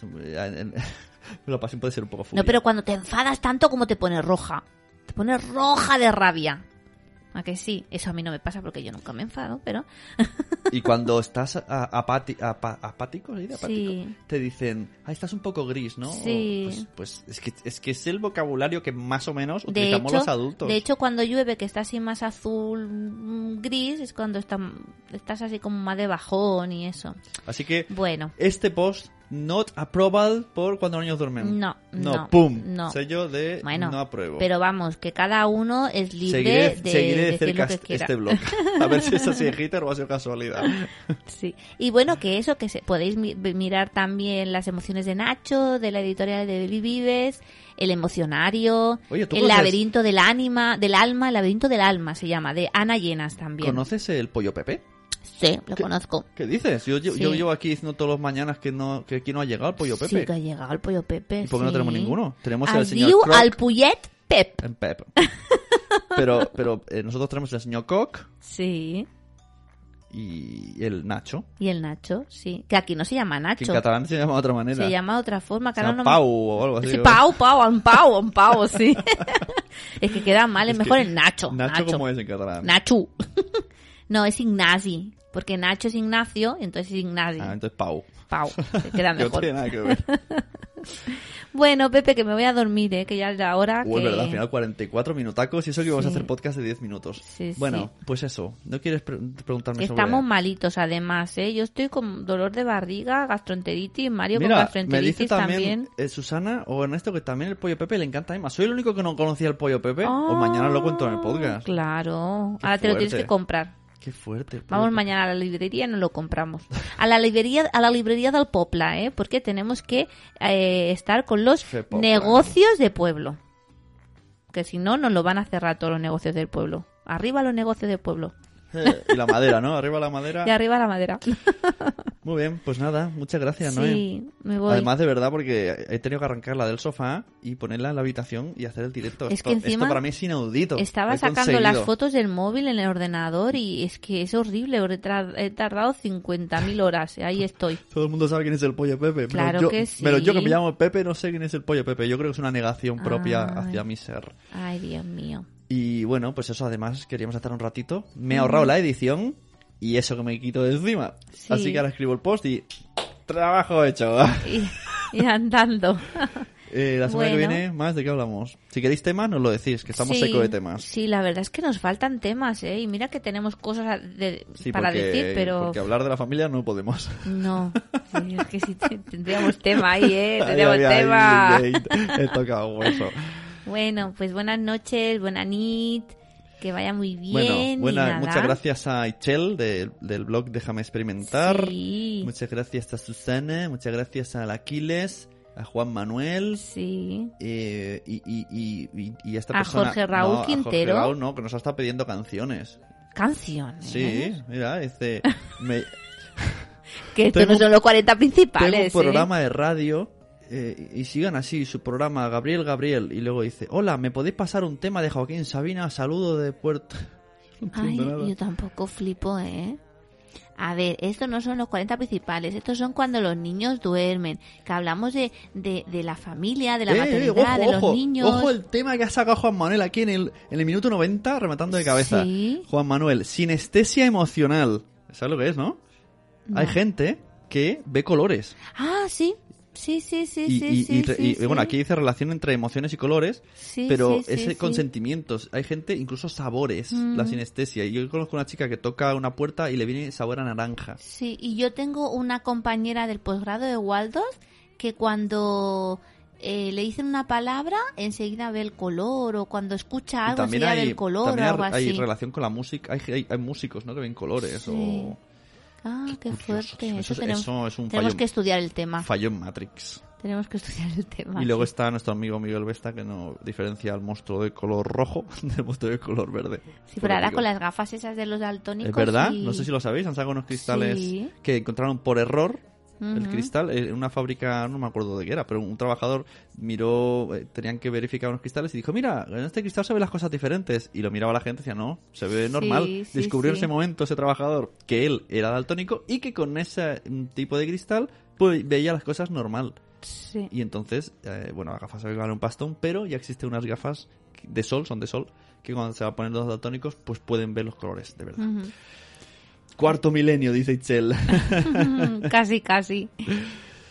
(laughs) la pasión puede ser un poco furia. No, pero cuando te enfadas tanto como te pone roja. Te pone roja de rabia. ¿A que sí? Eso a mí no me pasa porque yo nunca me enfado, pero... (laughs) y cuando (laughs) estás apático, te dicen, ah, estás un poco gris, ¿no? Sí. Pues, pues, es, que, es que es el vocabulario que más o menos utilizamos los adultos. De hecho, cuando llueve, que está así más azul, mm, gris, es cuando está, estás así como más de bajón y eso. Así que, bueno. este post not approval por cuando los niños duermen. No, no, pum, no. sello de no apruebo. Pero vamos, que cada uno es libre de, seguiré de cerca este blog. A ver si es así hater (laughs) o ha sido casualidad. (laughs) Sí. Y bueno, que eso, que se, podéis mirar también las emociones de Nacho, de la editorial de Billy Vives, el emocionario, el laberinto del ánima, del alma, el laberinto del alma se llama, de Ana Llenas también. ¿Conoces el pollo Pepe? Sí, lo conozco. ¿Qué dices? Yo, yo, llevo aquí diciendo todas las mañanas que no que aquí no ha llegado el pollo Pepe. Sí, que ha llegado el pollo Pepe. ¿Y por qué no tenemos ninguno? Tenemos el señor Croc. al Puyet Pep. En Pep. pero pero eh, nosotros tenemos el señor Cock. Sí. Y el Nacho. Y el Nacho, sí. Que aquí no se llama Nacho. Que en catalán se llama de otra manera. Se llama de otra forma. Se llama Pau o algo así. Sí, Pau, Pau, un Pau, un Pau, sí. (laughs) es que queda mal, es, mejor el Nacho. Nacho. Nacho, ¿cómo es en catalán? Nacho. (laughs) no, es Ignasi. Porque Nacho es Ignacio, entonces es Ignacio. Ah, entonces Pau. Pau, (laughs) queda mejor. no tiene nada que ver. (laughs) bueno, Pepe, que me voy a dormir, ¿eh? que ya es la hora. Uy, verdad, al final 44 minutacos y eso que vamos a hacer podcast de 10 minutos. Sí, bueno, pues eso. ¿No quieres preguntarme sobre...? Estamos malitos, además, ¿eh? Yo estoy con dolor de barriga, gastroenteritis, Mario con gastroenteritis me dice también. Eh, Susana o Ernesto que también el pollo Pepe le encanta más. ¿Soy el único que no conocía el pollo Pepe? o mañana lo cuento en el podcast. Claro. Ahora te lo tienes que comprar. Qué fuerte. Vamos mañana a la librería y nos lo compramos. A la librería, a la librería del Popla, ¿eh? Porque tenemos que eh, estar con los negocios de pueblo. Que si no, nos lo van a cerrar todos los negocios del pueblo. Arriba los negocios del pueblo. Eh, (laughs) y la madera, ¿no? Arriba la madera. Y arriba la madera. (laughs) Muy bien, pues nada, muchas gracias, ¿no? Sí, me voy. Además, de verdad, porque he tenido que arrancarla del sofá y ponerla en la habitación y hacer el directo. Es que encima esto para mí es inaudito. Estaba sacando las fotos del móvil en el ordenador y es que es horrible. He tardado 50.000 horas. Ahí estoy. (laughs) Todo el mundo sabe quién es el pollo Pepe. Claro que sí. Pero yo que me llamo Pepe no sé quién es el pollo Pepe. Yo creo que es una negación propia hacia mi ser. Ay, Dios mío. Y bueno, pues eso además queríamos hacer un ratito. Me he ahorrado la edición y eso que me quito de encima. Así que ahora escribo el post y trabajo hecho. y andando. (laughs) Eh, la semana que viene, más de qué hablamos. Si queréis temas, nos lo decís, que estamos seco de temas. Sí, la verdad es que nos faltan temas, ¿eh? Y mira que tenemos cosas para decir, pero. Porque hablar de la familia no podemos. No, (laughs) es que si tendríamos tema ahí, ¿eh? Tendríamos tema. he tocado hueso. (laughs) Bueno, pues buenas noches, buena nit. Que vaya muy bien. Bueno, muchas gracias a Ichel del blog Déjame Experimentar. Muchas gracias a Susana. Muchas gracias a Aquiles a Juan Manuel. Sí. Eh, y, y, y, y, esta a persona. Jorge Raúl Quintero. Jorge Raúl, no, que nos ha estado pidiendo canciones. ¿Canciones? Sí, mira, dice. Me... (laughs) que estos no son los 40 principales. Tengo un programa de radio. Eh, y sigan así su programa Gabriel Gabriel y luego dice hola me podéis pasar un tema de Joaquín Sabina saludo de Puerto (laughs) Ay, yo tampoco flipo eh a ver, estos no son los 40 principales, estos son cuando los niños duermen, que hablamos de, de, la familia, de la eh, eh, maternidad, de los niños. Ojo el tema que ha sacado Juan Manuel aquí en el, en el minuto 90, rematando de cabeza. Juan Manuel, sinestesia emocional. ¿Sabes lo que es, no? Hay gente que ve colores. Ah, sí. Sí, sí, sí, y, sí, y, bueno, aquí dice relación entre emociones y colores, pero ese con sentimientos. Hay gente, incluso sabores, la mm. sinestesia. Y yo conozco una chica que toca una puerta y le viene sabor a naranja. Sí, y yo tengo una compañera del posgrado de Waldorf que cuando eh, le dicen una palabra, enseguida ve el color, o cuando escucha algo, enseguida ve el color, o algo así. Hay relación con la música, hay, hay, músicos, ¿no? Que ven colores, o... Ah, qué, fuerte. Eso, tenemos, es un tenemos que estudiar el tema. Fallo en Matrix. Tenemos que estudiar el tema. Y luego está nuestro amigo Miguel Vesta que no diferencia al monstruo de color rojo (laughs) del monstruo de color verde. Sí, pero ahora con las gafas esas de los daltónicos. Es verdad, no sé si lo sabéis, han sacado unos cristales que encontraron por error el cristal en una fábrica, no me acuerdo de qué era, pero un trabajador miró, eh, tenían que verificar unos cristales y dijo, mira, en este cristal se ven las cosas diferentes. Y lo miraba la gente y decía, no, se ve normal. Descubrió en ese momento ese trabajador que él era daltónico y que con ese tipo de cristal pues, veía las cosas normal. Y entonces, eh, bueno, las gafas se van un pastón, pero ya existen unas gafas de sol, son de sol, que cuando se va a poner los daltónicos, pues pueden ver los colores, de verdad. Cuarto milenio, dice Itzel. (laughs) casi, casi.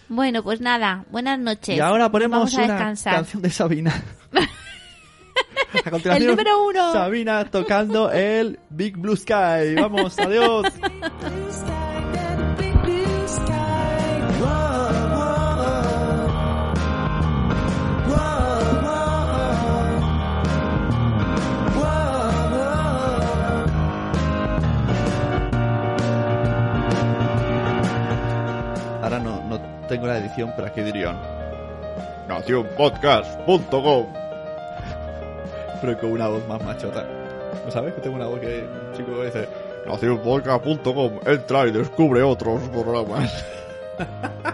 Bueno, pues nada, buenas noches. Y ahora ponemos una canción de Sabina. (laughs) A continuación, el número uno. Sabina tocando el Big Blue Sky. Vamos, adiós. (laughs) edición, pero aquí dirían nacionpodcast.com pero con una voz más machota. ¿No sabes que tengo una voz que un chico que dice nacionpodcast.com entra y descubre otros programas? (laughs)